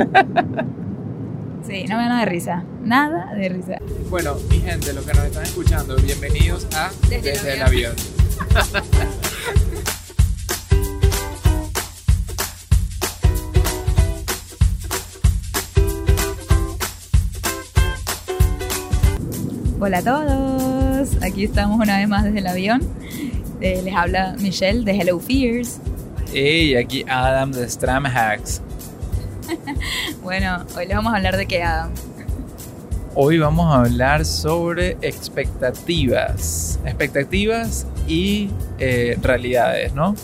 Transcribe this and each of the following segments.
Sí, no me da nada de risa. Nada de risa. Bueno, mi gente, los que nos están escuchando, bienvenidos a Desde el Desde el avión. avión. Hola a todos. Aquí estamos una vez más desde el avión. Eh, les habla Michelle de Hello Fears. Y aquí Adam de Stram Hacks. Bueno, hoy les vamos a hablar de qué, Adam. Hoy vamos a hablar sobre expectativas. Expectativas y eh, realidades, ¿no?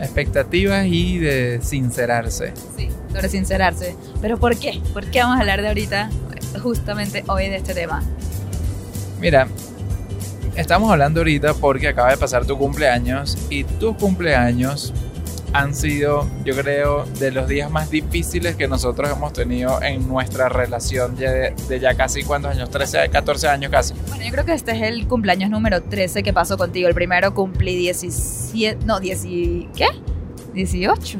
Expectativas y de sincerarse. Sí, sobre sincerarse. ¿Pero por qué? ¿Por qué vamos a hablar de ahorita, justamente hoy, de este tema? Mira, estamos hablando ahorita porque acaba de pasar tu cumpleaños y tus cumpleaños han sido, yo creo, de los días más difíciles que nosotros hemos tenido en nuestra relación de, de ya casi cuántos años, 13, 14 años casi. Bueno, yo creo que este es el cumpleaños número 13 que pasó contigo. El primero cumplí 17, no, 10, y- ¿qué? 18.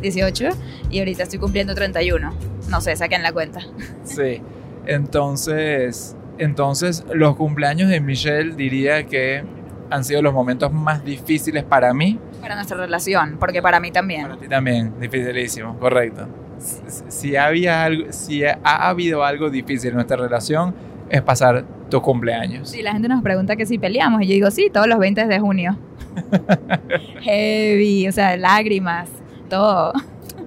18 y ahorita estoy cumpliendo 31. No sé, saquen la cuenta. Sí, entonces, entonces los cumpleaños de Michelle diría que han sido los momentos más difíciles para mí, Para nuestra relación, porque para mí también. para ti también, dificilísimo, correcto. Si, si había algo, si ha habido algo difícil en nuestra relación es pasar tus cumpleaños. Sí, la gente nos pregunta que si peleamos y yo digo, sí, todos los 20 de junio. Heavy, o sea, lágrimas, todo.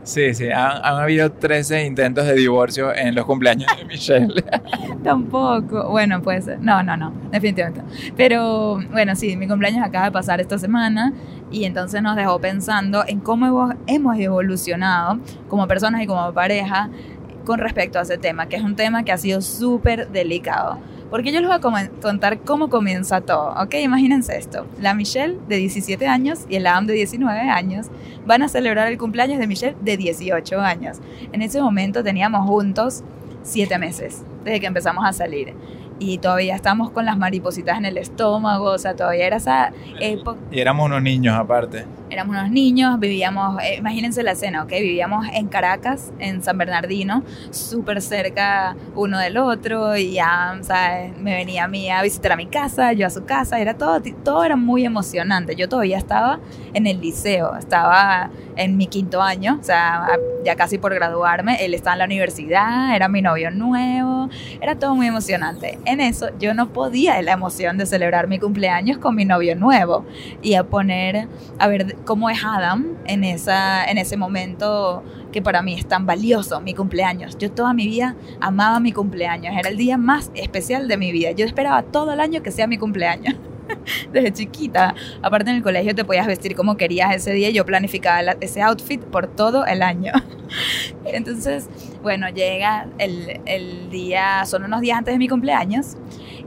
Sí, sí, han, han habido 13 intentos de divorcio en los cumpleaños de Michelle. Tampoco. Bueno, pues no, no, no, definitivamente. Pero bueno, sí, mi cumpleaños acaba de pasar esta semana y entonces nos dejó pensando en cómo hemos- evolucionado como personas y como pareja con respecto a ese tema, que es un tema que ha sido súper delicado. Porque yo les voy a contar cómo comienza todo, ¿ok? Imagínense esto. La Michelle de 17 años y el Adam de 19 años van a celebrar el cumpleaños de Michelle de 18 años. En ese momento teníamos juntos 7 meses desde que empezamos a salir. Y todavía estamos con las maripositas en el estómago, o sea, todavía era esa época. Y éramos unos niños aparte. Éramos unos niños, vivíamos, eh, imagínense la escena, ¿ok? Vivíamos en Caracas, en San Bernardino, súper cerca uno del otro y ya, ¿sabes? Me venía a mí a visitar a mi casa, yo a su casa, era todo, todo era muy emocionante. Yo todavía estaba en el liceo, estaba en mi quinto año, o sea, ya casi por graduarme, él estaba en la universidad, era mi novio nuevo, era todo muy emocionante. En eso yo no podía la emoción de celebrar mi cumpleaños con mi novio nuevo y a poner a ver cómo es Adam en, esa, en ese momento que para mí es tan valioso, mi cumpleaños. Yo toda mi vida amaba mi cumpleaños, era el día más especial de mi vida. Yo esperaba todo el año que sea mi cumpleaños. Desde chiquita, aparte en el colegio te podías vestir como querías ese día, yo planificaba la- ese outfit por todo el año. Entonces, bueno, llega el, el día, son unos días antes de mi cumpleaños,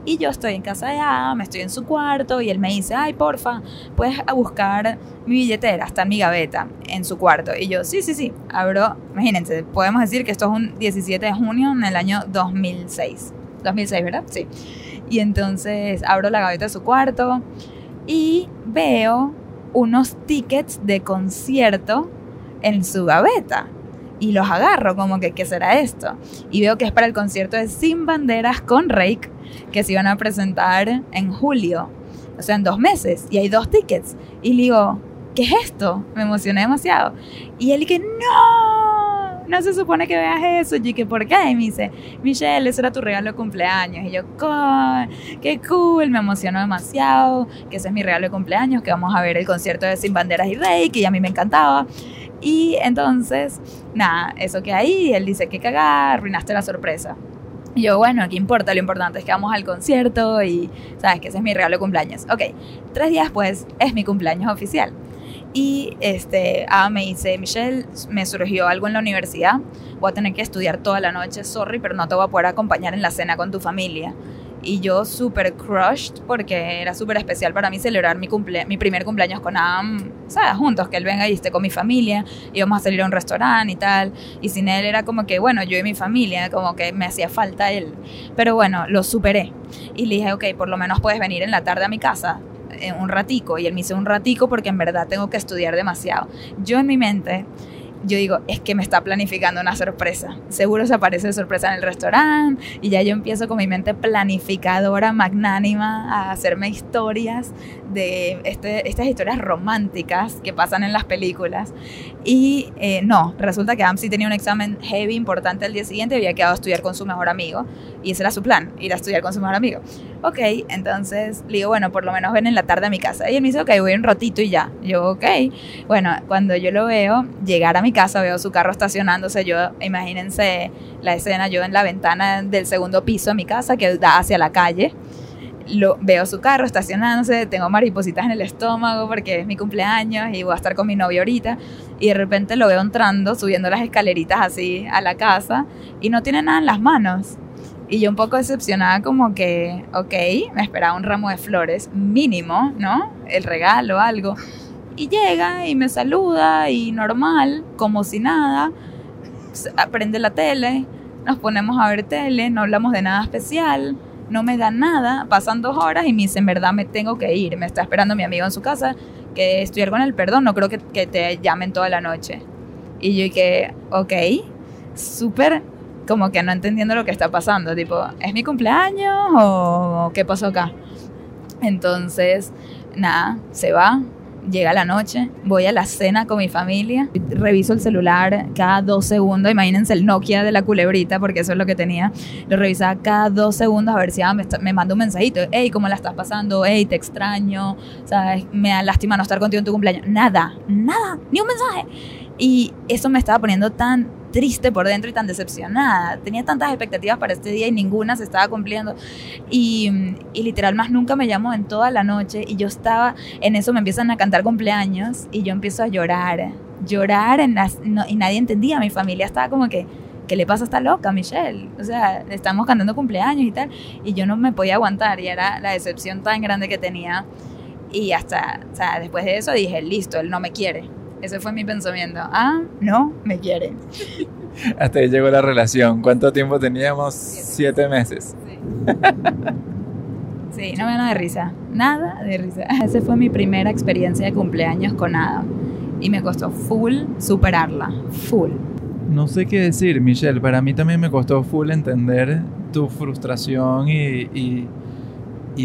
y yo estoy en casa de Adam, estoy en su cuarto, y él me dice, ay, porfa, puedes buscar mi billetera, está en mi gaveta, en su cuarto. Y yo, sí, sí, sí, abro, imagínense, podemos decir que esto es un 17 de junio en el año 2006. 2006, ¿verdad? Sí. Y entonces abro la gaveta de su cuarto y veo unos tickets de concierto en su gaveta. Y los agarro como que, ¿qué será esto? Y veo que es para el concierto de Sin Banderas con Rake, que se iban a presentar en julio, o sea, en dos meses, y hay dos tickets. Y digo, ¿qué es esto? Me emocioné demasiado. Y él que, no, no se supone que veas eso. Y que ¿por qué? Y me dice, Michelle, eso era tu regalo de cumpleaños. Y yo, "Co- qué cool, me emocionó demasiado, que ese es mi regalo de cumpleaños, que vamos a ver el concierto de Sin Banderas y Rey, que a mí me encantaba. Y entonces, nada, eso que ahí, él dice, que cagar, arruinaste la sorpresa. Y yo, bueno, ¿qué importa? Lo importante es que vamos al concierto y, ¿sabes? Que ese es mi regalo de cumpleaños. Ok, tres días después es mi cumpleaños oficial. Y este, ah, me dice, Michelle, me surgió algo en la universidad, voy a tener que estudiar toda la noche, sorry, pero no te voy a poder acompañar en la cena con tu familia. Y yo súper crushed porque era súper especial para mí celebrar mi, cumple mi primer cumpleaños con Adam, ¿sabes? Juntos, que él venga y esté con mi familia, íbamos a salir a un restaurante y tal. Y sin él era como que, bueno, yo y mi familia, como que me hacía falta él. Pero bueno, lo superé. Y le dije, ok, por lo menos puedes venir en la tarde a mi casa eh, un ratico. Y él me hizo un ratico porque en verdad tengo que estudiar demasiado. Yo en mi mente yo digo, es que me está planificando una sorpresa. Seguro se aparece de sorpresa en el restaurante y ya yo empiezo con mi mente planificadora, magnánima, a hacerme historias de este, estas historias románticas que pasan en las películas. Y eh, no, resulta que Amsi tenía un examen heavy importante el día siguiente había quedado a estudiar con su mejor amigo. Y ese era su plan, ir a estudiar con su mejor amigo. Ok, entonces le digo, bueno, por lo menos ven en la tarde a mi casa. Y él me dice, ok, voy un ratito y ya. Yo, ok. Bueno, cuando yo lo veo llegar a mi casa, veo su carro estacionándose. Yo, imagínense la escena, yo en la ventana del segundo piso de mi casa que da hacia la calle lo, veo su carro estacionándose, tengo maripositas en el estómago porque es mi cumpleaños y voy a estar con mi novio ahorita. Y de repente lo veo entrando, subiendo las escaleritas así a la casa y no tiene nada en las manos. Y yo un poco decepcionada como que, ok, me esperaba un ramo de flores mínimo, ¿no? El regalo, algo. Y llega y me saluda y normal, como si nada. Prende la tele, nos ponemos a ver tele, no hablamos de nada especial no me da nada, pasan dos horas y me dice, en verdad me tengo que ir, me está esperando mi amigo en su casa, que estudiar con el perdón, no creo que, te llamen toda la noche. Y yo que, ok, súper como que no entendiendo lo que está pasando, tipo, ¿es mi cumpleaños o qué pasó acá? Entonces, nada, se va, llega la noche, voy a la cena con mi familia, reviso el celular cada dos segundos, imagínense el Nokia de la culebrita, porque eso es lo que tenía, lo revisaba cada dos segundos a ver si ah, me, me manda un mensajito, hey, ¿cómo la estás pasando? Hey, te extraño, ¿sabes? Me da lástima no estar contigo en tu cumpleaños. Nada, nada, ni un mensaje. Y eso me estaba poniendo tan triste por dentro y tan decepcionada. Tenía tantas expectativas para este día y ninguna se estaba cumpliendo. Y, y, literal más nunca me llamó en toda la noche y yo estaba en eso, me empiezan a cantar cumpleaños y yo empiezo a llorar, llorar en las, y nadie entendía, mi familia estaba como que... ¿Qué le pasa a esta loca, Michelle? O sea, estamos cantando cumpleaños y tal. Y yo no me podía aguantar y era la decepción tan grande que tenía. Y hasta, o sea, después de eso dije, listo, él no me quiere ese fue mi pensamiento. Ah, no, me quiere. Hasta ahí llegó la relación. ¿Cuánto tiempo teníamos? Siete, meses. Sí. sí, no me da de risa. Nada de risa. Esa fue mi primera experiencia de cumpleaños con Adam. Y me costó full superarla. Full. No sé qué decir, Michelle. Para mí también me costó full entender tu frustración y y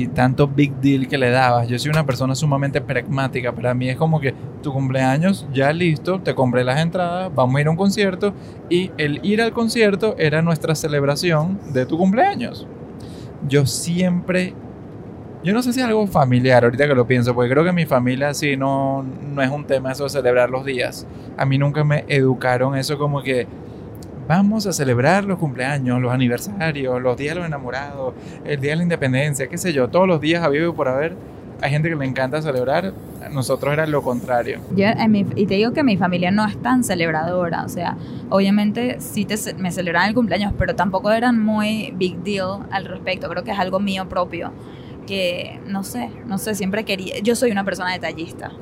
tanto big deal que le dabas. Yo soy una persona sumamente pragmática. Para mí es como que tu cumpleaños ya listo, te compré las entradas, vamos a ir a un concierto y el ir al concierto era nuestra celebración de tu cumpleaños. Yo siempre, yo no sé si es algo familiar ahorita que lo pienso, porque creo que mi familia sí no, no es un tema eso de celebrar los días. A mí nunca me educaron eso como que vamos a celebrar los cumpleaños, los aniversarios, los días de los enamorados, el día de la independencia, qué sé yo, todos los días a vivo por haber. Hay gente que le encanta celebrar, nosotros era lo contrario. Yo, y te digo que mi familia no es tan celebradora, o sea, obviamente sí te, me celebraban el cumpleaños, pero tampoco eran muy big deal al respecto, creo que es algo mío propio, que no sé, no sé, siempre quería, yo soy una persona detallista,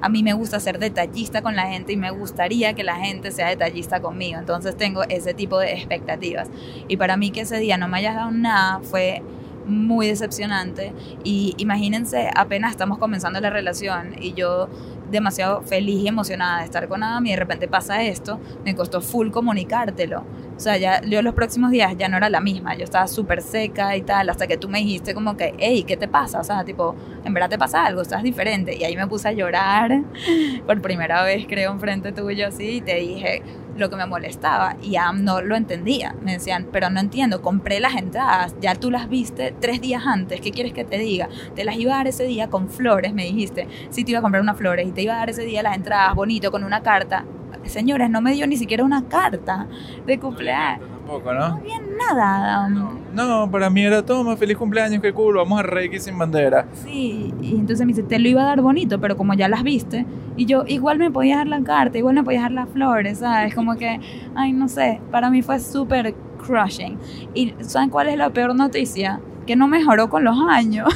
a mí me gusta ser detallista con la gente y me gustaría que la gente sea detallista conmigo. Entonces tengo ese tipo de expectativas. Y para mí que ese día no me hayas dado nada fue muy decepcionante. Y imagínense, apenas estamos comenzando la relación y yo demasiado feliz y emocionada de estar con Adam y de repente pasa esto, me costó full comunicártelo. O sea, ya yo los próximos días ya no era la misma, yo estaba súper seca y tal, hasta que tú me dijiste como que, hey, ¿qué te pasa? O sea, tipo, en verdad te pasa algo, estás diferente. Y ahí me puse a llorar por primera vez, creo, enfrente tuyo así, y te dije lo que me molestaba. Y Adam no lo entendía. Me decían, pero no entiendo, compré las entradas, ya tú las viste tres días antes, ¿qué quieres que te diga? Te las iba a dar ese día con flores, me dijiste. Sí, te iba a comprar unas flores y te iba a dar ese día las entradas bonito con una carta señores, no me dio ni siquiera una carta de cumpleaños. Tampoco, ¿no? No bien nada. No, para mí era toma, feliz cumpleaños, qué cool, vamos a Reiki sin bandera. Sí, y entonces me dice, te lo iba a dar bonito, pero como ya las viste, y yo igual me podía dar la carta, igual me podía dar las flores, ¿sabes? Como que, ay, no sé, para mí fue súper crushing. ¿Y saben cuál es la peor noticia? Que no mejoró con los años.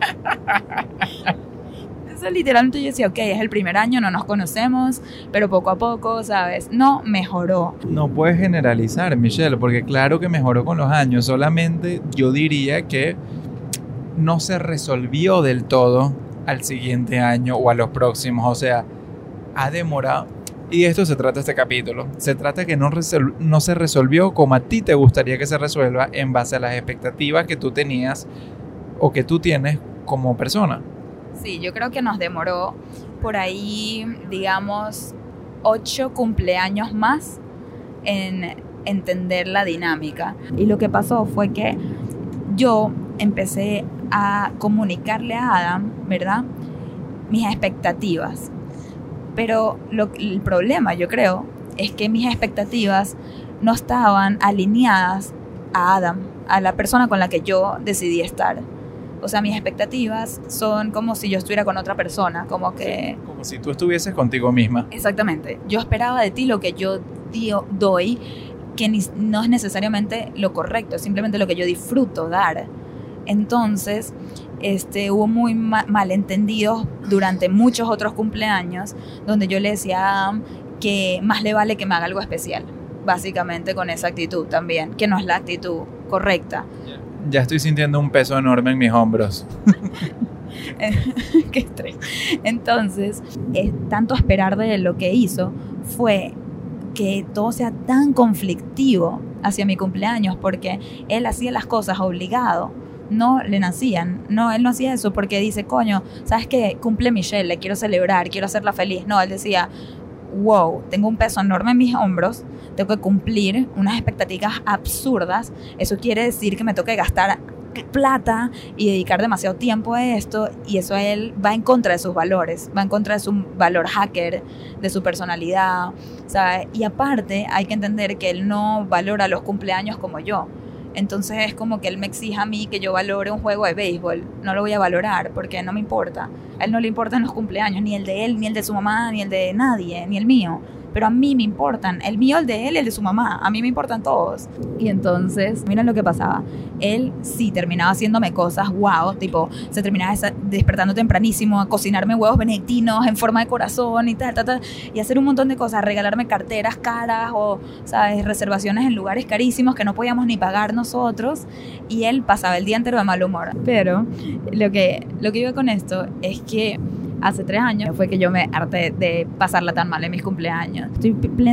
literalmente yo decía, ok, es el primer año, no nos conocemos, pero poco a poco, ¿sabes? No mejoró. No puedes generalizar, Michelle, porque claro que mejoró con los años, solamente yo diría que no se resolvió del todo al siguiente año o a los próximos, o sea, ha demorado. Y de esto se trata este capítulo. Se trata que no, no se resolvió como a ti te gustaría que se resuelva en base a las expectativas que tú tenías o que tú tienes como persona. Sí, yo creo que nos demoró por ahí, digamos, ocho cumpleaños más en entender la dinámica. Y lo que pasó fue que yo empecé a comunicarle a Adam, ¿verdad? Mis expectativas. Pero el problema, yo creo, es que mis expectativas no estaban alineadas a Adam, a la persona con la que yo decidí estar. O sea, mis expectativas son como si yo estuviera con otra persona, como que... Como si tú estuvieses contigo misma. Exactamente. Yo esperaba de ti lo que yo doy, que no es necesariamente lo correcto, es simplemente lo que yo disfruto dar. Entonces, este, hubo muy malentendidos durante muchos otros cumpleaños donde yo le decía que más le vale que me haga algo especial, básicamente con esa actitud también, que no es la actitud correcta. Ya estoy sintiendo un peso enorme en mis hombros. Qué estrés. Entonces, es tanto esperar de lo que hizo fue que todo sea tan conflictivo hacia mi cumpleaños porque él hacía las cosas obligado no le nacían. No, él no hacía eso porque dice, coño, ¿sabes qué? Cumple Michelle, le quiero celebrar, quiero hacerla feliz. No, él decía, wow, tengo un peso enorme en mis hombros, tengo que cumplir unas expectativas absurdas. Eso quiere decir que me que gastar plata y dedicar demasiado tiempo a esto y eso a él va en contra de sus valores, va en contra de su valor hacker, de su personalidad, ¿sabes? Y aparte hay que entender que él no valora los cumpleaños como yo. Entonces es como que él me exija a mí que yo valore un juego de béisbol. No lo voy a valorar porque no me importa. A él no le importan los cumpleaños, ni el de él, ni el de su mamá, ni el de nadie, ni el mío pero a mí me importan. El mío, el de él, el de su mamá. A mí me importan todos. Y entonces, miren lo que pasaba. Él sí terminaba haciéndome cosas wow, tipo, se terminaba despertando tempranísimo a cocinarme huevos benedictinos en forma de corazón y tal, tal, tal, y hacer un montón de cosas, regalarme carteras caras o, ¿sabes?, reservaciones en lugares carísimos que no podíamos ni pagar nosotros. Y él pasaba el día entero de mal humor. Pero lo que, lo que iba con esto es que hace tres años fue que yo me harté de pasarla tan mal en mis cumpleaños. Estoy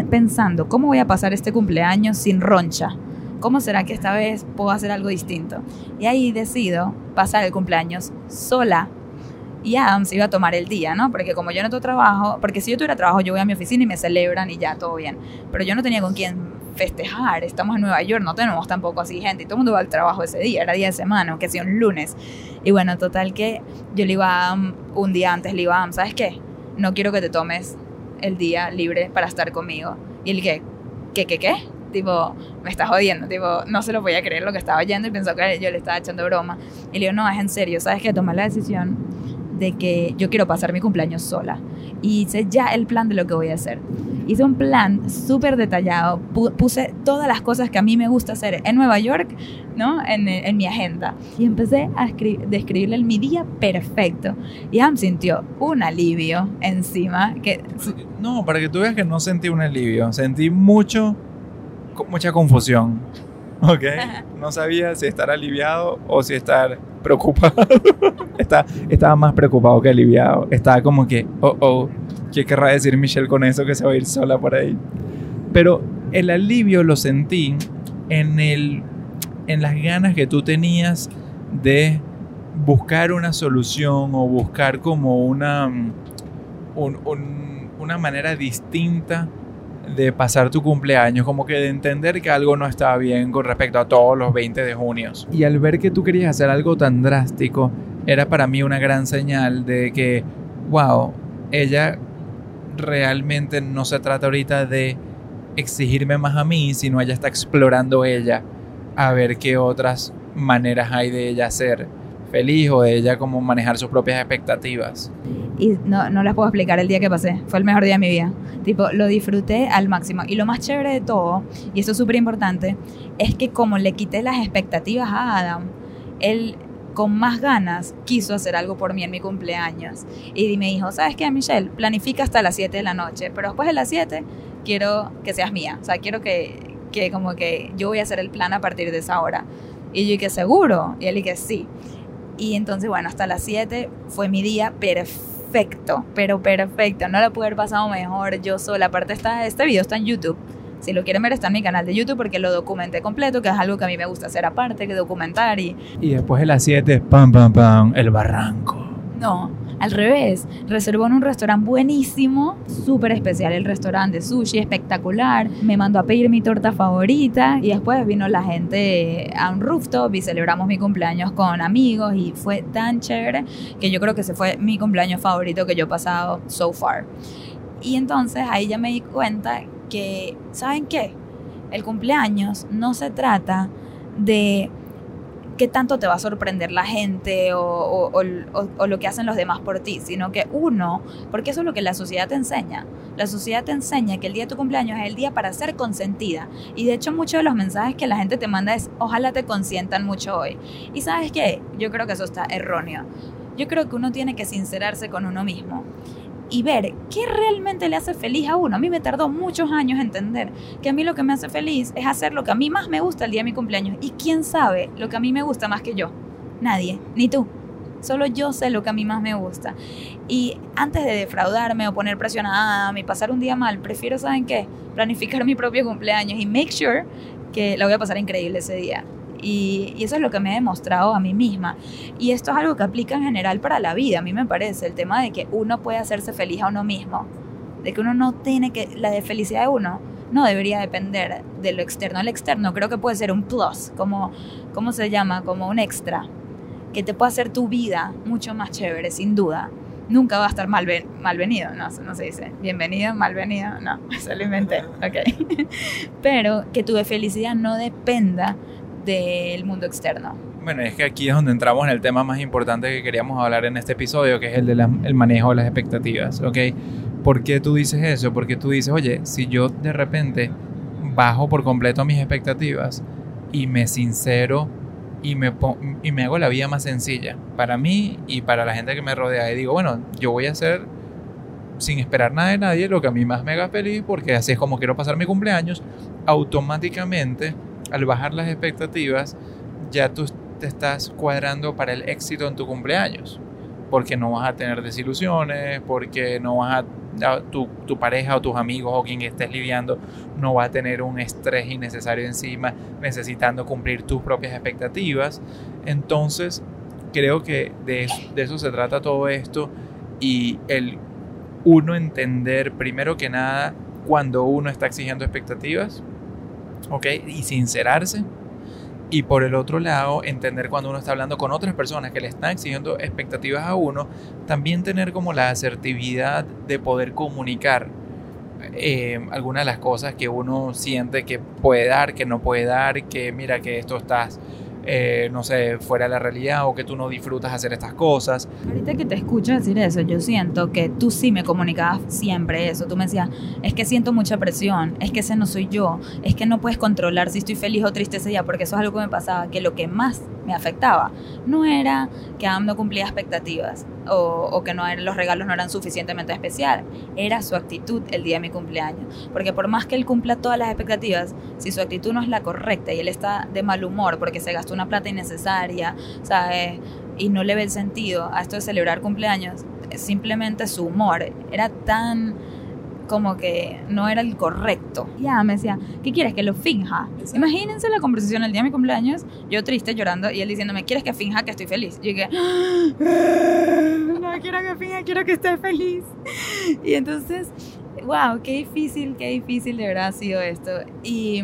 pensando, ¿cómo voy a pasar este cumpleaños sin roncha? ¿Cómo será que esta vez puedo hacer algo distinto? Y ahí decido pasar el cumpleaños sola. Y Adam se iba a tomar el día, ¿no? Porque como yo no tengo trabajo, porque si yo tuviera trabajo, yo voy a mi oficina y me celebran y ya, todo bien. Pero yo no tenía con quién festejar, estamos en Nueva York, no tenemos tampoco así gente, y todo el mundo va al trabajo ese día, era día de semana, que sea un lunes. Y bueno, total que yo le iba a, un día antes, le iba a, ¿sabes qué? No quiero que te tomes el día libre para estar conmigo. Y él que, ¿qué, qué, qué? Tipo, me estás jodiendo, tipo, no se lo podía creer lo que estaba oyendo y pensó que yo le estaba echando broma. Y le digo, no, es en serio, ¿sabes qué? Tomé la decisión de que yo quiero pasar mi cumpleaños sola. Y hice ya el plan de lo que voy a hacer. Hice un plan súper detallado, puse todas las cosas que a mí me gusta hacer en Nueva York, ¿no? En, en mi agenda. Y empecé a describirle mi día perfecto. Y Am sintió un alivio encima. Que... No, para que tú veas que no sentí un alivio, sentí mucho, mucha confusión. ¿Ok? No sabía si estar aliviado o si estar preocupado. estaba más preocupado que aliviado. Estaba como que, oh, oh, ¿qué querrá decir Michelle con eso que se va a ir sola por ahí? Pero el alivio lo sentí en, el, en las ganas que tú tenías de buscar una solución o buscar como una, una manera distinta de pasar tu cumpleaños, como que de entender que algo no estaba bien con respecto a todos los 20 de junio. Y al ver que tú querías hacer algo tan drástico, era para mí una gran señal de que, wow, ella realmente no se trata ahorita de exigirme más a mí, sino ella está explorando ella a ver qué otras maneras hay de ella ser feliz o de ella como manejar sus propias expectativas. Y no, no las puedo explicar el día que pasé. Fue el mejor día de mi vida. Tipo, lo disfruté al máximo. Y lo más chévere de todo, y esto es súper importante, es que como le quité las expectativas a Adam, él con más ganas quiso hacer algo por mí en mi cumpleaños. Y me dijo, ¿sabes qué, Michelle? Planifica hasta las 7 de la noche, pero después de las 7 quiero que seas mía. O sea, quiero que, que como que yo voy a hacer el plan a partir de esa hora. Y yo dije, ¿seguro? Y él dije, sí. Y entonces, bueno, hasta las 7 fue mi día perfecto pero perfecto. No lo pude haber pasado mejor yo sola. Aparte, está, este video está en YouTube. Si lo quieren ver, está en mi canal de YouTube porque lo documenté completo, que es algo que a mí me gusta hacer aparte, que documentar y... Y después de las 7, pam, pam, pam, el barranco. No, al revés, reservó en un restaurante buenísimo, súper especial el restaurante, sushi espectacular. Me mandó a pedir mi torta favorita y después vino la gente a un rooftop y celebramos mi cumpleaños con amigos y fue tan chévere que yo creo que ese fue mi cumpleaños favorito que yo he pasado so far. Y entonces ahí ya me di cuenta que, ¿saben qué? El cumpleaños no se trata de qué tanto te va a sorprender la gente o, lo que hacen los demás por ti, sino que uno, porque eso es lo que la sociedad te enseña. La sociedad te enseña que el día de tu cumpleaños es el día para ser consentida. Y de hecho muchos de los mensajes que la gente te manda es, ojalá te consientan mucho hoy. Y sabes qué, yo creo que eso está erróneo. Yo creo que uno tiene que sincerarse con uno mismo y ver qué realmente le hace feliz a uno. A mí me tardó muchos años entender que a mí lo que me hace feliz es hacer lo que a mí más me gusta el día de mi cumpleaños. ¿Y quién sabe lo que a mí me gusta más que yo? Nadie, ni tú. Solo yo sé lo que a mí más me gusta. Y antes de defraudarme o poner presión a mí, pasar un día mal, prefiero, ¿saben qué? Planificar mi propio cumpleaños y make sure que la voy a pasar increíble ese día. Y, eso es lo que me he demostrado a mí misma. Y esto es algo que aplica en general para la vida, a mí me parece, el tema de que uno puede hacerse feliz a uno mismo, de que uno no tiene que, la felicidad de uno no debería depender de lo externo. El externo creo que puede ser un plus, como, ¿cómo se llama? Como un extra, que te puede hacer tu vida mucho más chévere, sin duda. Nunca va a estar mal malvenido, no, no se dice. Bienvenido, malvenido, no, se lo inventé, ok. Pero que tu felicidad no dependa del mundo externo. Bueno, es que aquí es donde entramos en el tema más importante que queríamos hablar en este episodio, que es el del manejo de las expectativas, ¿ok? ¿Por qué tú dices eso? Porque tú dices, oye, si yo de repente bajo por completo mis expectativas y me sincero y me, y me hago la vida más sencilla para mí y para la gente que me rodea y digo, bueno, yo voy a hacer sin esperar nada de nadie lo que a mí más me haga feliz porque así es como quiero pasar mi cumpleaños, automáticamente al bajar las expectativas, ya tú te estás cuadrando para el éxito en tu cumpleaños. Porque no vas a tener desilusiones, porque no vas a, tu, pareja o tus amigos o quien estés lidiando no va a tener un estrés innecesario encima necesitando cumplir tus propias expectativas. Entonces, creo que de eso se trata todo esto y el uno entender primero que nada cuando uno está exigiendo expectativas, Y sincerarse. Y por el otro lado, entender cuando uno está hablando con otras personas que le están exigiendo expectativas a uno, también tener como la asertividad de poder comunicar eh, algunas de las cosas que uno siente que puede dar, que no puede dar, que mira que esto estás eh, no sé, fuera de la realidad o que tú no disfrutas hacer estas cosas. Ahorita que te escucho decir eso, yo siento que tú sí me comunicabas siempre eso. Tú me decías, es que siento mucha presión, es que ese no soy yo, es que no puedes controlar si estoy feliz o triste ese día, porque eso es algo que me pasaba, que lo que más me afectaba no era que Adam no cumplía expectativas o, que no los regalos no eran suficientemente especiales, era su actitud el día de mi cumpleaños. Porque por más que él cumpla todas las expectativas, si su actitud no es la correcta y él está de mal humor porque se gastó una plata innecesaria, ¿sabes? Y no le ve el sentido a esto de celebrar cumpleaños. Simplemente su humor era tan como que no era el correcto. Ya me decía, ¿qué quieres que lo finja? Imagínense la conversación el día de mi cumpleaños, yo triste, llorando, y él diciéndome, ¿quieres que finja que estoy feliz? Y yo dije, no quiero que finja, quiero que esté feliz. Y entonces, wow, qué difícil, qué difícil de verdad ha sido esto. Y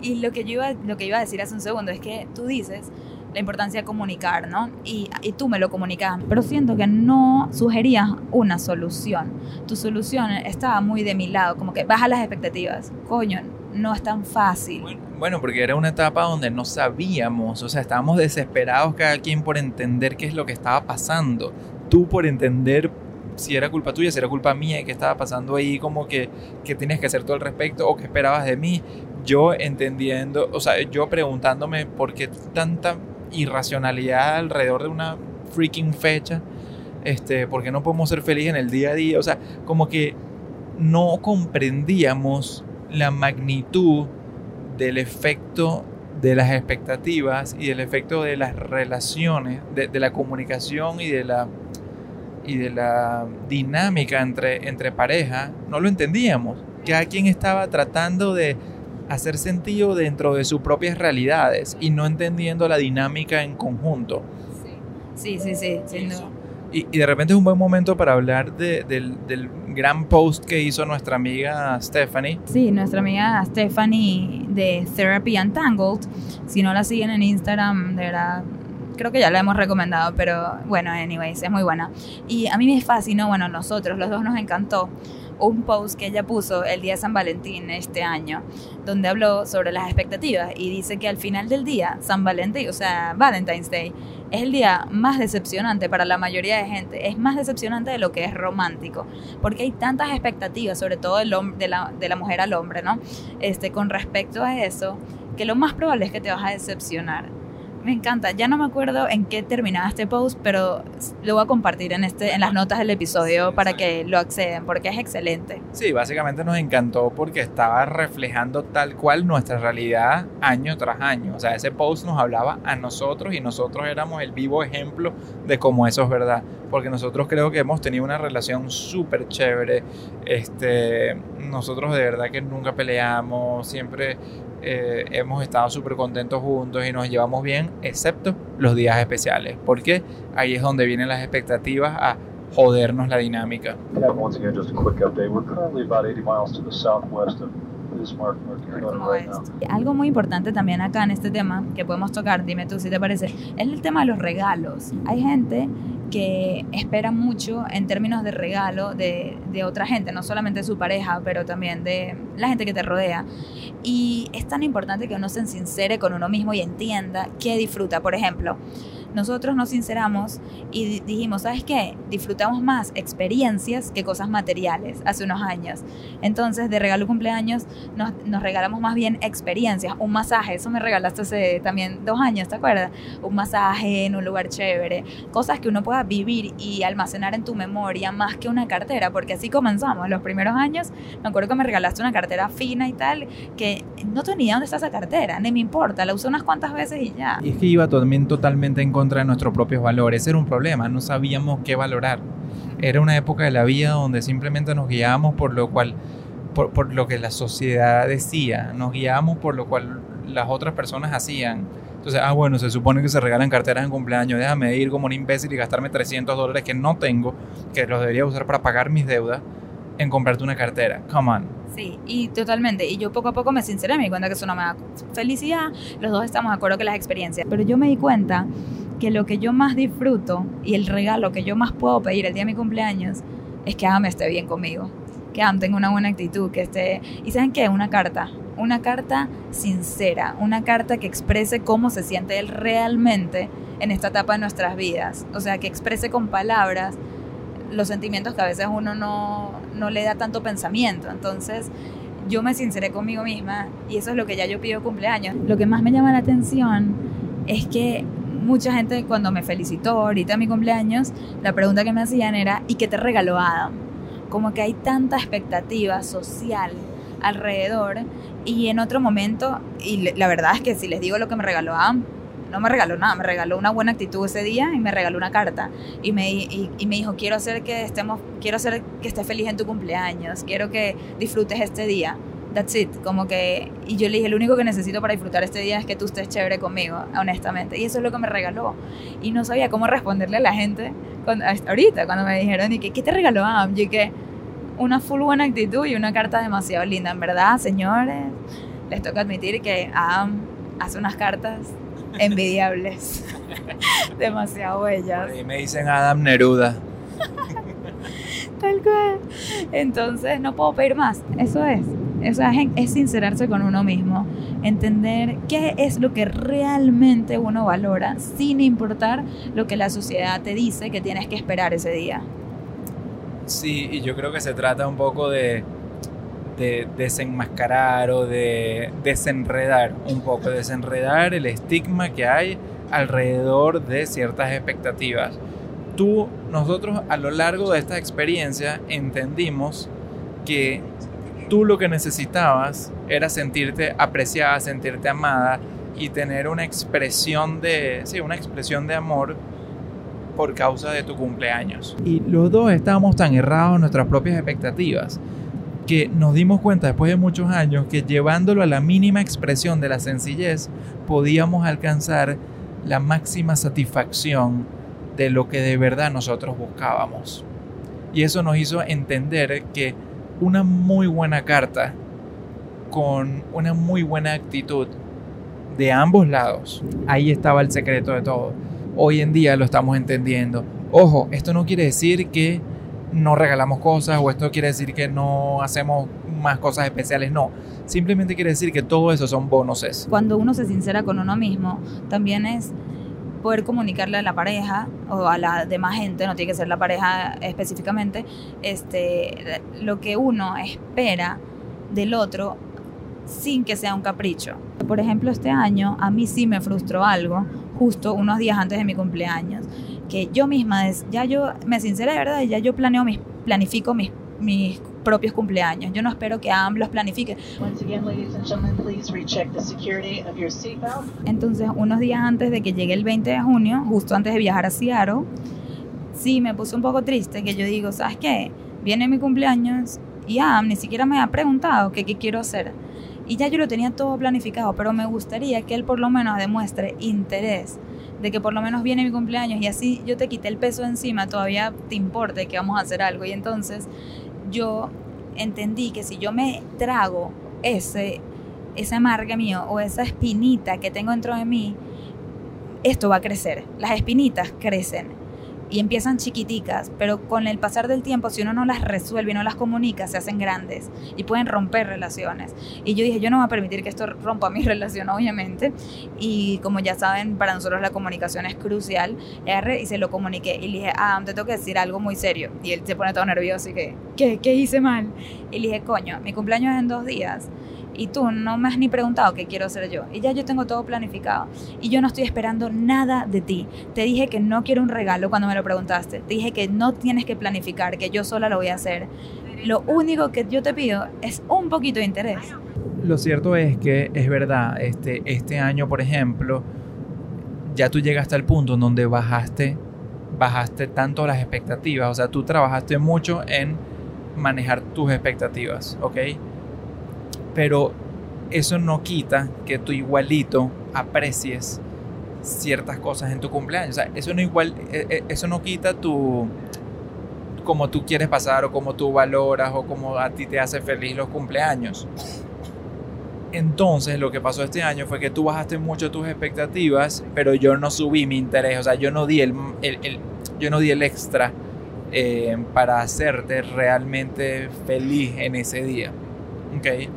y lo que, yo iba, lo que iba a decir hace un segundo es que tú dices la importancia de comunicar, ¿no? Y, y tú me lo comunicabas, pero siento que no sugerías una solución. Tu solución estaba muy de mi lado, como que baja las expectativas. Coño, no es tan fácil. Bueno, porque era una etapa donde no sabíamos, o sea, estábamos desesperados cada quien por entender qué es lo que estaba pasando. Tú por entender si era culpa tuya, si era culpa mía, qué estaba pasando ahí, como que, que tienes que hacer todo al respecto o qué esperabas de mí yo entendiendo, o sea, yo preguntándome por qué tanta irracionalidad alrededor de una freaking fecha, este, por qué no podemos ser felices en el día a día, o sea, como que no comprendíamos la magnitud del efecto de las expectativas y del efecto de las relaciones, de, la comunicación y de la y de la dinámica entre, entre pareja, no lo entendíamos. Cada quien estaba tratando de hacer sentido dentro de sus propias realidades y no entendiendo la dinámica en conjunto. Sí, sí, sí, sí y, y, de repente es un buen momento para hablar de, del, del, gran post que hizo nuestra amiga Stephanie. Sí, nuestra amiga Stephanie de Therapy Untangled. Si no la siguen en Instagram, de verdad, creo que ya la hemos recomendado, pero bueno, anyways, es muy buena. Y a mí me fascinó, bueno, nosotros, los dos nos encantó un post que ella puso el día de San Valentín este año, donde habló sobre las expectativas y dice que al final del día, San Valentín, o sea, Valentine's Day, es el día más decepcionante para la mayoría de gente, es más decepcionante de lo que es romántico, porque hay tantas expectativas, sobre todo de, la, de la mujer al hombre, ¿no? Este, con respecto a eso, que lo más probable es que te vas a decepcionar me encanta. Ya no me acuerdo en qué terminaba este post, pero lo voy a compartir en, este, en las notas del episodio para que lo acceden, porque es excelente. Sí, básicamente nos encantó porque estaba reflejando tal cual nuestra realidad año tras año. O sea, ese post nos hablaba a nosotros y nosotros éramos el vivo ejemplo de cómo eso es verdad. Porque nosotros creo que hemos tenido una relación súper chévere. Este, nosotros de verdad que nunca peleamos, siempre eh, hemos estado súper contentos juntos y nos llevamos bien, excepto los días especiales, porque ahí es donde vienen las expectativas a jodernos la dinámica. Algo muy importante también acá en este tema que podemos tocar, dime tú si te parece, es el tema de los regalos. Hay gente que espera mucho en términos de regalo de, de, otra gente, no solamente de su pareja, pero también de la gente que te rodea. Y es tan importante que uno se sincere con uno mismo y entienda qué disfruta. Por ejemplo, nosotros nos sinceramos y dijimos, ¿sabes qué? Disfrutamos más experiencias que cosas materiales hace unos años. Entonces, de regalo cumpleaños, nos, nos regalamos más bien experiencias. Un masaje, eso me regalaste hace también dos años, ¿te acuerdas? Un masaje en un lugar chévere. Cosas que uno pueda vivir y almacenar en tu memoria más que una cartera, porque así comenzamos. Los primeros años, me acuerdo que me regalaste una cartera fina y tal, que no tenía dónde está esa cartera, ni me importa, la usé unas cuantas veces y ya. Y es que iba también totalmente en contra de nuestros propios valores. Era un problema, no sabíamos qué valorar. Era una época de la vida donde simplemente nos guiábamos por lo cual, por, por lo que la sociedad decía, nos guiábamos por lo cual las otras personas hacían. Entonces, ah, bueno, se supone que se regalan carteras en cumpleaños, déjame ir como un imbécil y gastarme 300 dólares que no tengo, que los debería usar para pagar mis deudas, en comprarte una cartera. Come on. Sí, y totalmente. Y yo poco a poco me sinceré, me di cuenta que eso no me da felicidad. Los dos estamos de acuerdo que las experiencias. Pero yo me di cuenta que lo que yo más disfruto y el regalo que yo más puedo pedir el día de mi cumpleaños es que Adam esté bien conmigo, que Adam tenga una buena actitud, que esté... ¿Y saben qué? Una carta, una carta sincera, una carta que exprese cómo se siente él realmente en esta etapa de nuestras vidas, o sea, que exprese con palabras los sentimientos que a veces uno no, no le da tanto pensamiento, entonces yo me sinceré conmigo misma y eso es lo que ya yo pido cumpleaños. Lo que más me llama la atención es que mucha gente cuando me felicitó ahorita mi cumpleaños, la pregunta que me hacían era, ¿y qué te regaló Adam? Como que hay tanta expectativa social alrededor y en otro momento, y la verdad es que si les digo lo que me regaló Adam, no me regaló nada, me regaló una buena actitud ese día y me regaló una carta. Y me, y, y me dijo, quiero hacer que estemos, quiero hacer que estés feliz en tu cumpleaños, quiero que disfrutes este día that's it, como que, y yo le dije, lo único que necesito para disfrutar este día es que tú estés chévere conmigo, honestamente, y eso es lo que me regaló, y no sabía cómo responderle a la gente, cuando, ahorita, cuando me dijeron, y que, ¿qué te regaló Am? Yo que, una full buena actitud y una carta demasiado linda, en verdad, señores, les toca admitir que Am hace unas cartas envidiables, demasiado bellas. Y me dicen Adam Neruda. Tal cual. Entonces no puedo pedir más. Eso es. Eso es sincerarse con uno mismo, entender qué es lo que realmente uno valora, sin importar lo que la sociedad te dice que tienes que esperar ese día. Sí, y yo creo que se trata un poco de, de desenmascarar o de desenredar un poco, desenredar el estigma que hay alrededor de ciertas expectativas. Tú, nosotros a lo largo de esta experiencia entendimos que tú lo que necesitabas era sentirte apreciada, sentirte amada y tener una expresión de, sí, una expresión de amor por causa de tu cumpleaños. Y los dos estábamos tan errados en nuestras propias expectativas que nos dimos cuenta después de muchos años que llevándolo a la mínima expresión de la sencillez podíamos alcanzar la máxima satisfacción de lo que de verdad nosotros buscábamos. Y eso nos hizo entender que una muy buena carta con una muy buena actitud de ambos lados, ahí estaba el secreto de todo. Hoy en día lo estamos entendiendo. Ojo, esto no quiere decir que no regalamos cosas o esto quiere decir que no hacemos más cosas especiales, no. Simplemente quiere decir que todo eso son bonuses. Cuando uno se sincera con uno mismo, también es poder comunicarle a la pareja o a la demás gente, no tiene que ser la pareja específicamente, este, lo que uno espera del otro sin que sea un capricho. Por ejemplo, este año a mí sí me frustró algo, justo unos días antes de mi cumpleaños, que yo misma, ya yo me sinceré verdad, ya yo planeo mis, planifico mis, mis propios cumpleaños. Yo no espero que ambos los planifique. Entonces, unos días antes de que llegue el 20 de junio, justo antes de viajar a Seattle, sí me puse un poco triste que yo digo, ¿sabes qué? Viene mi cumpleaños y Am ni siquiera me ha preguntado qué, qué quiero hacer. Y ya yo lo tenía todo planificado, pero me gustaría que él por lo menos demuestre interés de que por lo menos viene mi cumpleaños y así yo te quité el peso encima, todavía te importe que vamos a hacer algo. Y entonces yo entendí que si yo me trago ese, ese amarga mío o esa espinita que tengo dentro de mí, esto va a crecer. Las espinitas crecen y empiezan chiquiticas, pero con el pasar del tiempo, si uno no las resuelve y no las comunica, se hacen grandes y pueden romper relaciones. Y yo dije, yo no voy a permitir que esto rompa mi relación, obviamente. Y como ya saben, para nosotros la comunicación es crucial. R y se lo comuniqué y le dije, ah, te tengo que decir algo muy serio. Y él se pone todo nervioso y que, ¿qué, qué hice mal? Y le dije, coño, mi cumpleaños es en dos días y tú no me has ni preguntado qué quiero hacer yo. Y ya yo tengo todo planificado. Y yo no estoy esperando nada de ti. Te dije que no quiero un regalo cuando me lo preguntaste. Te dije que no tienes que planificar, que yo sola lo voy a hacer. Lo único que yo te pido es un poquito de interés. Lo cierto es que es verdad, este, este año, por ejemplo, ya tú llegaste al punto en donde bajaste, bajaste tanto las expectativas. O sea, tú trabajaste mucho en manejar tus expectativas, ¿ok? pero eso no quita que tú igualito aprecies ciertas cosas en tu cumpleaños. O sea, eso no igual, eh, eh, eso no quita tu como tú quieres pasar o como tú valoras o como a ti te hace feliz los cumpleaños. Entonces lo que pasó este año fue que tú bajaste mucho tus expectativas, pero yo no subí mi interés, o sea, yo no di el, yo no di el extra eh, para hacerte realmente feliz en ese día. ¿okay?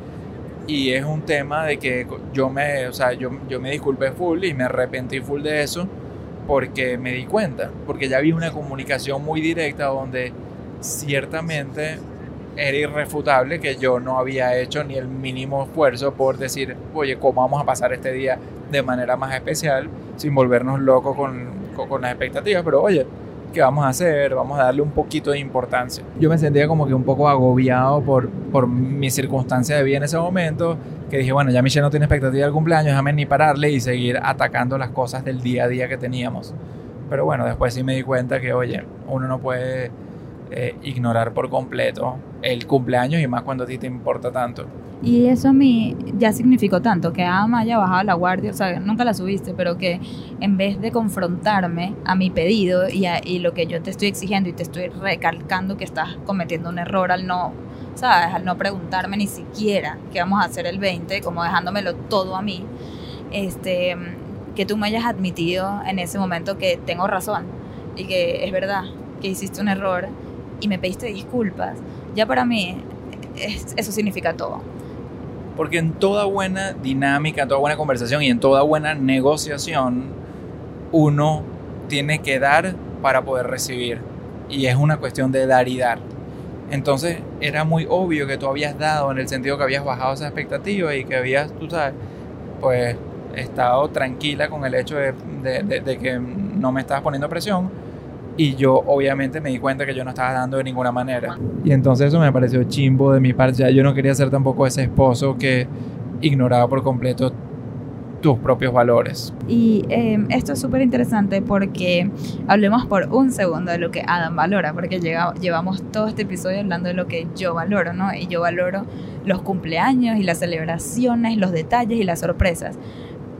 Y es un tema de que yo me, o sea, yo, yo me disculpé full y me arrepentí full de eso porque me di cuenta, porque ya vi una comunicación muy directa donde ciertamente era irrefutable que yo no había hecho ni el mínimo esfuerzo por decir, oye, ¿cómo vamos a pasar este día de manera más especial sin volvernos locos con, con las expectativas? Pero oye, ¿qué vamos a hacer? Vamos a darle un poquito de importancia. Yo me sentía como que un poco agobiado por, por mi circunstancia de vida en ese momento, que dije, bueno, ya Michelle no tiene expectativa del cumpleaños, déjame ni pararle y seguir atacando las cosas del día a día que teníamos. Pero bueno, después sí me di cuenta que, oye, uno no puede eh, ignorar por completo el cumpleaños y más cuando a ti te importa tanto. Y eso a mí ya significó tanto, que Ama haya bajado la guardia, o sea, nunca la subiste, pero que en vez de confrontarme a mi pedido y, a, y lo que yo te estoy exigiendo y te estoy recalcando que estás cometiendo un error al no, ¿sabes? Al no preguntarme ni siquiera qué vamos a hacer el 20, como dejándomelo todo a mí, este, que tú me hayas admitido en ese momento que tengo razón y que es verdad que hiciste un error y me pediste disculpas, ya para mí eso significa todo. Porque en toda buena dinámica, en toda buena conversación y en toda buena negociación, uno tiene que dar para poder recibir. Y es una cuestión de dar y dar. Entonces era muy obvio que tú habías dado en el sentido que habías bajado esa expectativa y que habías, tú sabes, pues estado tranquila con el hecho de, de que no me estabas poniendo presión y yo obviamente me di cuenta que yo no estaba dando de ninguna manera. Y entonces eso me pareció chimbo de mi parte. Ya yo no quería ser tampoco ese esposo que ignoraba por completo tus propios valores. Y eh, esto es súper interesante porque hablemos por un segundo de lo que Adam valora, porque llega, llevamos todo este episodio hablando de lo que yo valoro, ¿no? Y yo valoro los cumpleaños y las celebraciones, los detalles y las sorpresas.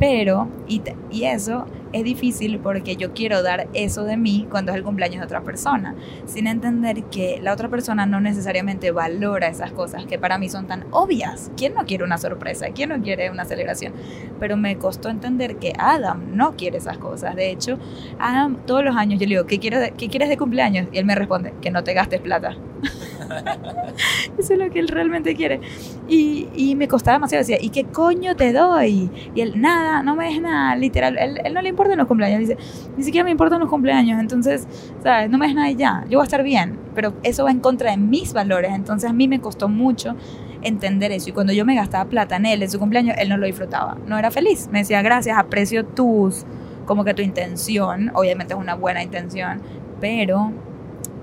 Pero, y, y eso es difícil porque yo quiero dar eso de mí cuando es el cumpleaños de otra persona, sin entender que la otra persona no necesariamente valora esas cosas que para mí son tan obvias. ¿Quién no quiere una sorpresa? ¿Quién no quiere una celebración? Pero me costó entender que Adam no quiere esas cosas. De hecho, Adam todos los años yo le digo, ¿qué quieres ¿qué quieres de cumpleaños? Y él me responde, que no te gastes plata. Eso es lo que él realmente quiere. Y, y, me costaba demasiado. Decía, ¿y qué coño te doy? Y él, nada, no me des nada. Literal, él, él, no le importan los cumpleaños. Dice, ni siquiera me importan los cumpleaños. Entonces, ¿sabes? No me des nada y ya. Yo voy a estar bien. Pero eso va en contra de mis valores. Entonces, a mí me costó mucho entender eso. Y cuando yo me gastaba plata en él, en su cumpleaños, él no lo disfrutaba. No era feliz. Me decía, gracias, aprecio tus, como que tu intención. Obviamente es una buena intención. Pero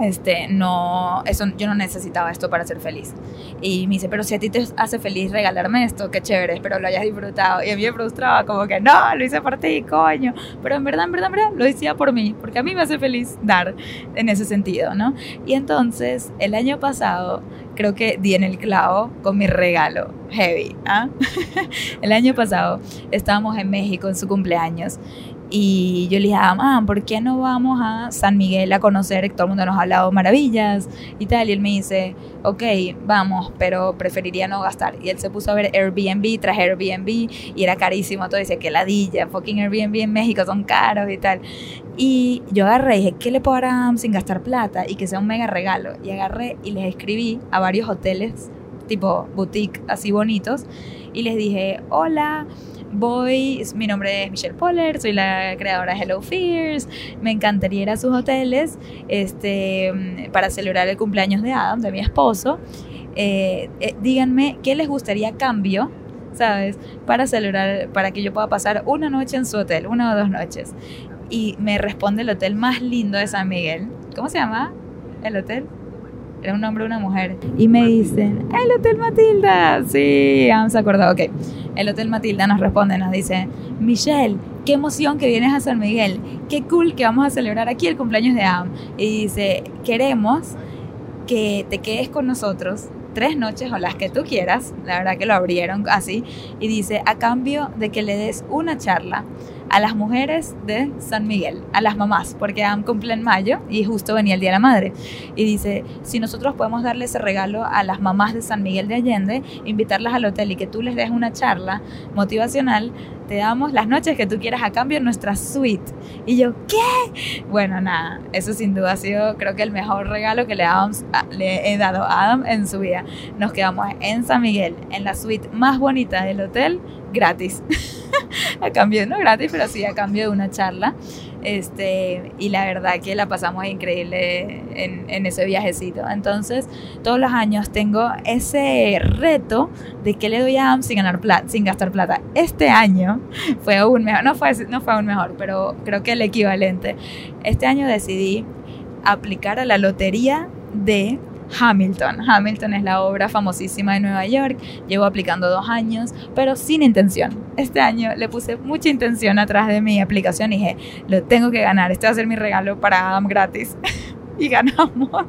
este, no, eso, yo no necesitaba esto para ser feliz. Y me dice, pero si a ti te hace feliz regalarme esto, qué chévere, espero lo hayas disfrutado. Y a mí me frustraba como que, no, lo hice por ti, coño. Pero en verdad, en verdad, en verdad, lo decía por mí, porque a mí me hace feliz dar en ese sentido, ¿no? Y entonces, el año pasado, creo que di en el clavo con mi regalo, heavy. ¿ah? el año pasado estábamos en México en su cumpleaños y yo le dije, ah, ¿por qué no vamos a San Miguel a conocer? Todo el mundo nos ha hablado maravillas y tal. Y él me dice, ok, vamos, pero preferiría no gastar. Y él se puso a ver Airbnb tras Airbnb y era carísimo. Todo dice, que ladilla, fucking Airbnb en México son caros y tal. Y yo agarré y dije, ¿qué le puedo dar a sin gastar plata? Y que sea un mega regalo. Y agarré y les escribí a varios hoteles, tipo boutique, así bonitos. Y les dije, hola voy, mi nombre es Michelle Poller, soy la creadora de Hello Fears, me encantaría ir a sus hoteles este, para celebrar el cumpleaños de Adam, de mi esposo. Eh, eh, díganme qué les gustaría cambio, ¿sabes? Para celebrar, para que yo pueda pasar una noche en su hotel, una o dos noches. Y me responde el hotel más lindo de San Miguel. ¿Cómo se llama el hotel? Era un hombre o una mujer. Y me dicen, el Hotel Matilda. Sí, han se acordado. Ok. El Hotel Matilda nos responde, nos dice, Michelle, qué emoción que vienes a San Miguel. Qué cool que vamos a celebrar aquí el cumpleaños de Am. Y dice, queremos que te quedes con nosotros tres noches o las que tú quieras. La verdad que lo abrieron así. Y dice, a cambio de que le des una charla a las mujeres de San Miguel, a las mamás, porque Am cumple en mayo y justo venía el Día de la Madre. Y dice, si nosotros podemos darle ese regalo a las mamás de San Miguel de Allende, invitarlas al hotel y que tú les des una charla motivacional, te damos las noches que tú quieras a cambio en nuestra suite. Y yo, ¿qué? Bueno, nada, eso sin duda ha sido creo que el mejor regalo que le, le he dado a Adam en su vida. Nos quedamos en San Miguel, en la suite más bonita del hotel, gratis. a cambio, no gratis, pero sí a cambio de una charla. Este, y la verdad que la pasamos increíble en, ese viajecito. Entonces, todos los años tengo ese reto de que le doy a AM sin, ganar plata, sin gastar plata. Este año fue aún mejor, no fue, no fue aún mejor, pero creo que el equivalente. Este año decidí aplicar a la lotería de Hamilton. Hamilton es la obra famosísima de Nueva York. Llevo aplicando dos años, pero sin intención. Este año le puse mucha intención atrás de mi aplicación y dije, lo tengo que ganar. Este va a ser mi regalo para Adam gratis. y ganamos.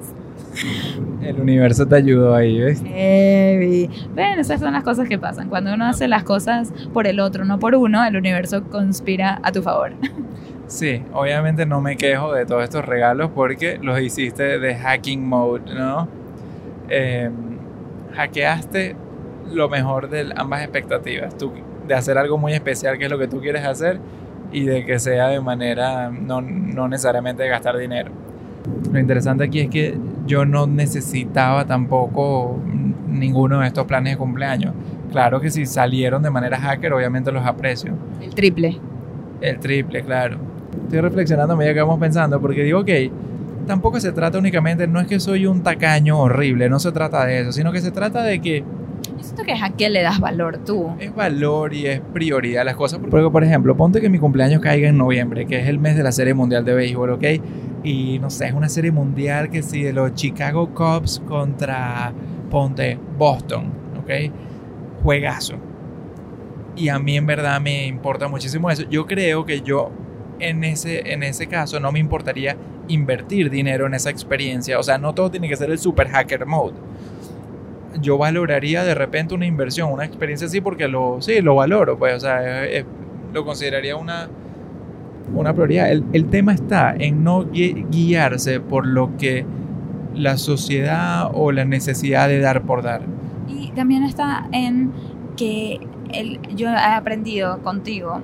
El universo te ayudó ahí, ¿ves? Heavy. Ven, esas son las cosas que pasan. Cuando uno hace las cosas por el otro, no por uno, el universo conspira a tu favor. Sí, obviamente no me quejo de todos estos regalos porque los hiciste de hacking mode, ¿no? Eh, hackeaste lo mejor de ambas expectativas, tú, de hacer algo muy especial que es lo que tú quieres hacer y de que sea de manera no, no necesariamente de gastar dinero. Lo interesante aquí es que yo no necesitaba tampoco ninguno de estos planes de cumpleaños. Claro que si salieron de manera hacker, obviamente los aprecio. El triple. El triple, claro estoy reflexionando que vamos pensando, porque digo, ok, tampoco se trata únicamente, no es que soy un tacaño horrible, no se trata de eso, sino que se trata de que... Yo siento que es a qué le das valor tú. Es valor y es prioridad las cosas. Porque, por ejemplo, ponte que mi cumpleaños caiga en noviembre, que es el mes de la Serie Mundial de Béisbol, ¿ok? Y no sé, es una serie mundial que sí, de los Chicago Cubs contra, ponte, Boston, ¿ok? Juegazo Y a mí en verdad me importa muchísimo eso. Yo creo que yo en ese, en ese caso no me importaría invertir dinero en esa experiencia. O sea, no todo tiene que ser el super hacker mode. Yo valoraría de repente una inversión, una experiencia así porque lo, sí, lo valoro, pues, o sea, lo consideraría una, una prioridad. El, el, tema está en no guiarse por lo que la sociedad o la necesidad de dar por dar. Y también está en que el, yo he aprendido contigo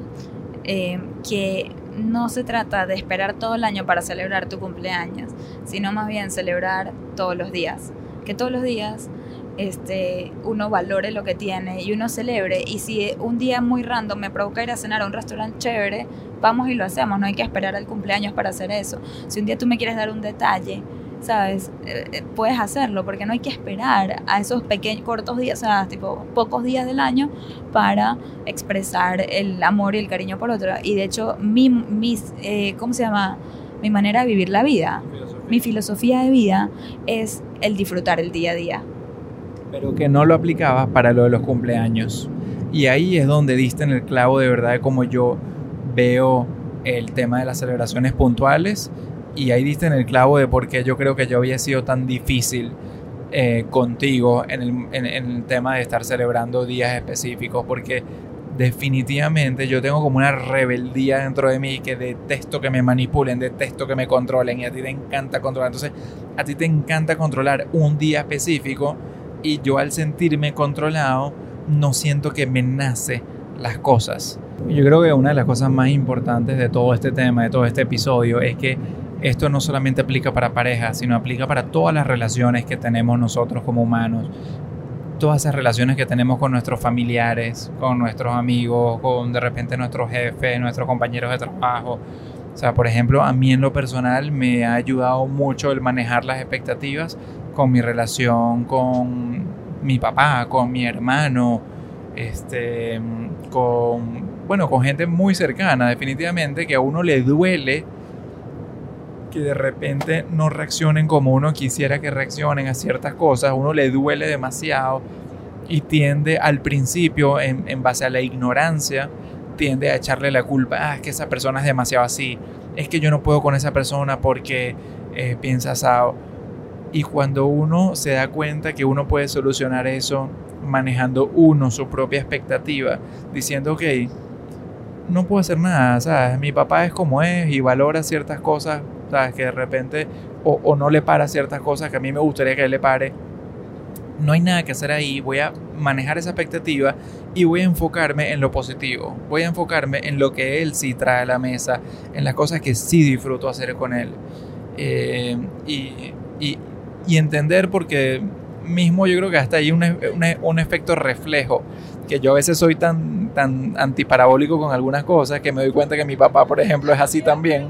eh, que no se trata de esperar todo el año para celebrar tu cumpleaños, sino más bien celebrar todos los días. Que todos los días este, uno valore lo que tiene y uno celebre. Y si un día muy random me provoca ir a cenar a un restaurante chévere, vamos y lo hacemos. No hay que esperar al cumpleaños para hacer eso. Si un día tú me quieres dar un detalle, ¿sabes? Eh, eh, puedes hacerlo porque no hay que esperar a esos pequeños, cortos días, o sea, tipo pocos días del año para expresar el amor y el cariño por otro. Y de hecho, mi, mis, eh, ¿cómo se llama? Mi manera de vivir la vida, mi filosofía de vida es el disfrutar el día a día. Pero que no lo aplicabas para lo de los cumpleaños. Y ahí es donde diste en el clavo de verdad de cómo yo veo el tema de las celebraciones puntuales y ahí diste en el clavo de por qué yo creo que yo había sido tan difícil eh, contigo en el, en el tema de estar celebrando días específicos, porque definitivamente yo tengo como una rebeldía dentro de mí que detesto que me manipulen, detesto que me controlen y a ti te encanta controlar. Entonces, a ti te encanta controlar un día específico y yo al sentirme controlado no siento que me nace las cosas. Yo creo que una de las cosas más importantes de todo este tema, de todo este episodio, es que esto no solamente aplica para parejas, sino aplica para todas las relaciones que tenemos nosotros como humanos. Todas esas relaciones que tenemos con nuestros familiares, con nuestros amigos, con de repente nuestros jefes, nuestros compañeros de trabajo. O sea, por ejemplo, a mí en lo personal me ha ayudado mucho el manejar las expectativas con mi relación con mi papá, con mi hermano, este, con, bueno, con gente muy cercana, definitivamente, que a uno le duele que de repente no reaccionen como uno quisiera que reaccionen a ciertas cosas, uno le duele demasiado y tiende al principio, en, base a la ignorancia, tiende a echarle la culpa, ah, es que esa persona es demasiado así, es que yo no puedo con esa persona porque eh, piensa asado. Y cuando uno se da cuenta que uno puede solucionar eso manejando uno su propia expectativa, diciendo, ok, no puedo hacer nada, ¿sabes? Mi papá es como es y valora ciertas cosas ¿sabes? Que de repente o, no le para ciertas cosas que a mí me gustaría que él le pare. No hay nada que hacer ahí, voy a manejar esa expectativa y voy a enfocarme en lo positivo, voy a enfocarme en lo que él sí trae a la mesa, en las cosas que sí disfruto hacer con él. Eh, y, y, y, entender porque mismo yo creo que hasta ahí un, un, un efecto reflejo que yo a veces soy tan, tan antiparabólico con algunas cosas que me doy cuenta que mi papá, por ejemplo, es así también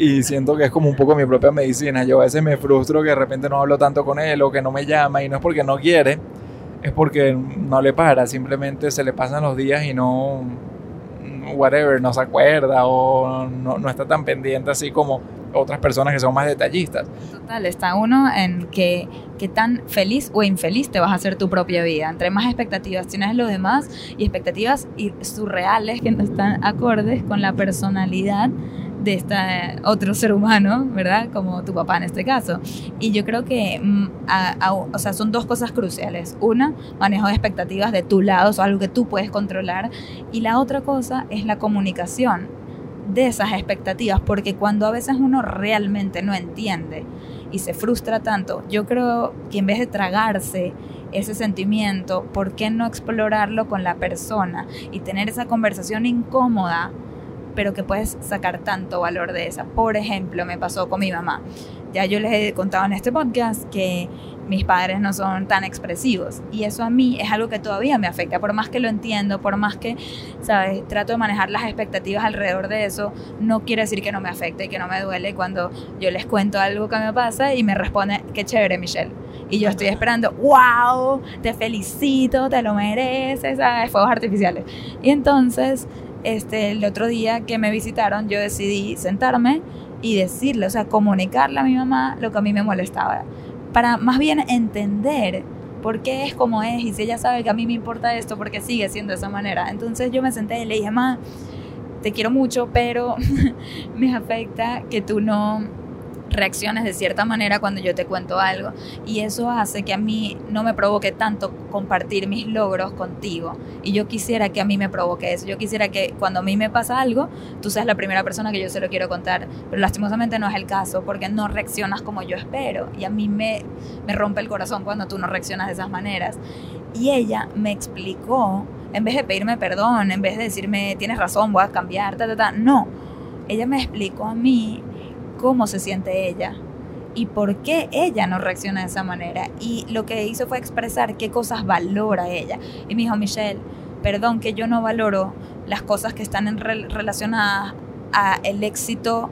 y siento que es como un poco mi propia medicina. Yo a veces me frustro que de repente no hablo tanto con él o que no me llama y no es porque no quiere, es porque no le para, simplemente se le pasan los días y no, whatever, no se acuerda o no, no está tan pendiente así como otras personas que son más detallistas. Total, está uno en que, que tan feliz o infeliz te vas a hacer tu propia vida. Entre más expectativas tienes lo demás y expectativas surreales que no están acordes con la personalidad de este otro ser humano, ¿verdad? Como tu papá en este caso. Y yo creo que, mm, o sea, son dos cosas cruciales. Una, manejo de expectativas de tu lado, o algo que tú puedes controlar. Y la otra cosa es la comunicación de esas expectativas, porque cuando a veces uno realmente no entiende y se frustra tanto, yo creo que en vez de tragarse ese sentimiento, ¿por qué no explorarlo con la persona y tener esa conversación incómoda? Pero que puedes sacar tanto valor de esa. Por ejemplo, me pasó con mi mamá. Ya yo les he contado en este podcast que mis padres no son tan expresivos y eso a mí es algo que todavía me afecta, por más que lo entiendo, por más que, ¿sabes? Trato de manejar las expectativas alrededor de eso, no quiere decir que no me afecte y que no me duele cuando yo les cuento algo que me pasa y me responde, qué chévere Michelle. Y yo estoy esperando, wow, te felicito, te lo mereces, ¿sabes? Fuegos artificiales. Y entonces este, el otro día que me visitaron, yo decidí sentarme y decirle, o sea, comunicarle a mi mamá lo que a mí me molestaba, para más bien entender ¿por qué es como es? Y si ella sabe que a mí me importa esto, ¿por qué sigue siendo de esa manera? Entonces yo me senté y le dije, ma, te quiero mucho, pero me afecta que tú no reacciones de cierta manera cuando yo te cuento algo. Y eso hace que a mí no me provoque tanto compartir mis logros contigo. Y yo quisiera que a mí me provoque eso. Yo quisiera que cuando a mí me pasa algo, tú seas la primera persona que yo se lo quiero contar. Pero lastimosamente no es el caso porque no reaccionas como yo espero. Y a mí me, me rompe el corazón cuando tú no reaccionas de esas maneras. Y ella me explicó, en vez de pedirme perdón, en vez de decirme, tienes razón, voy a cambiar, ta, ta, ta. No. Ella me explicó a mí cómo se siente ella y por qué ella no reacciona de esa manera. Y lo que hizo fue expresar qué cosas valora ella. Y me dijo, Michelle, perdón que yo no valoro las cosas que están en relacionadas a éxito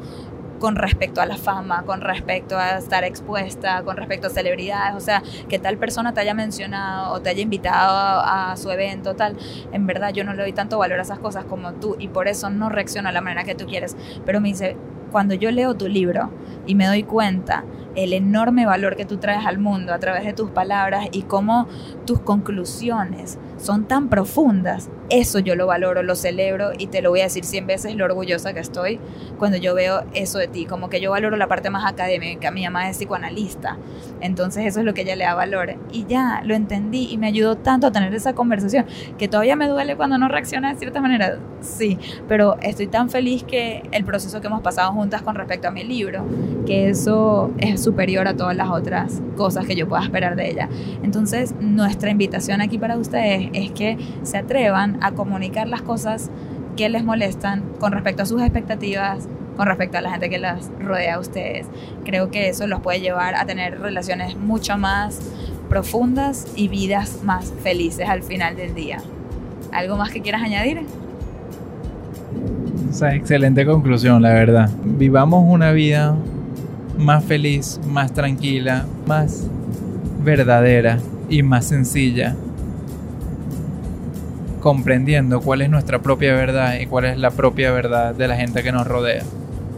con respecto a la fama, con respecto a estar expuesta, con respecto a celebridades, o sea, que tal persona te haya mencionado o te haya invitado a, a, su evento, tal, en verdad yo no le doy tanto valor a esas cosas como tú y por eso no reacciono a la manera que tú quieres. Pero me dice, cuando yo leo tu libro y me doy cuenta el enorme valor que tú traes al mundo a través de tus palabras y cómo tus conclusiones son tan profundas. Eso yo lo valoro, lo celebro y te lo voy a decir cien veces lo orgullosa que estoy cuando yo veo eso de ti. Como que yo valoro la parte más académica, mi mamá es psicoanalista, entonces eso es lo que ella le da valor. Y ya lo entendí y me ayudó tanto a tener esa conversación que todavía me duele cuando no reacciona de cierta manera, sí, pero estoy tan feliz que el proceso que hemos pasado juntas con respecto a mi libro, que eso es superior a todas las otras cosas que yo pueda esperar de ella. Entonces, nuestra invitación aquí para ustedes es que se atrevan a comunicar las cosas que les molestan con respecto a sus expectativas, con respecto a la gente que las rodea a ustedes. Creo que eso los puede llevar a tener relaciones mucho más profundas y vidas más felices al final del día. ¿Algo más que quieras añadir? O sea, excelente conclusión, la verdad. Vivamos una vida más feliz, más tranquila, más verdadera y más sencilla comprendiendo cuál es nuestra propia verdad y cuál es la propia verdad de la gente que nos rodea.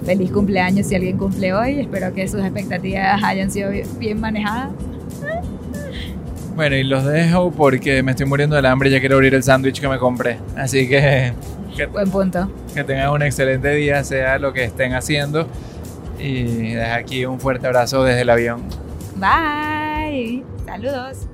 Feliz cumpleaños si alguien cumple hoy. Espero que sus expectativas hayan sido bien manejadas. Bueno, y los dejo porque me estoy muriendo del hambre y ya quiero abrir el sándwich que me compré. Así que, Buen punto. Que tengan un excelente día, sea lo que estén haciendo. Y dejo aquí un fuerte abrazo desde el avión. Bye. Saludos.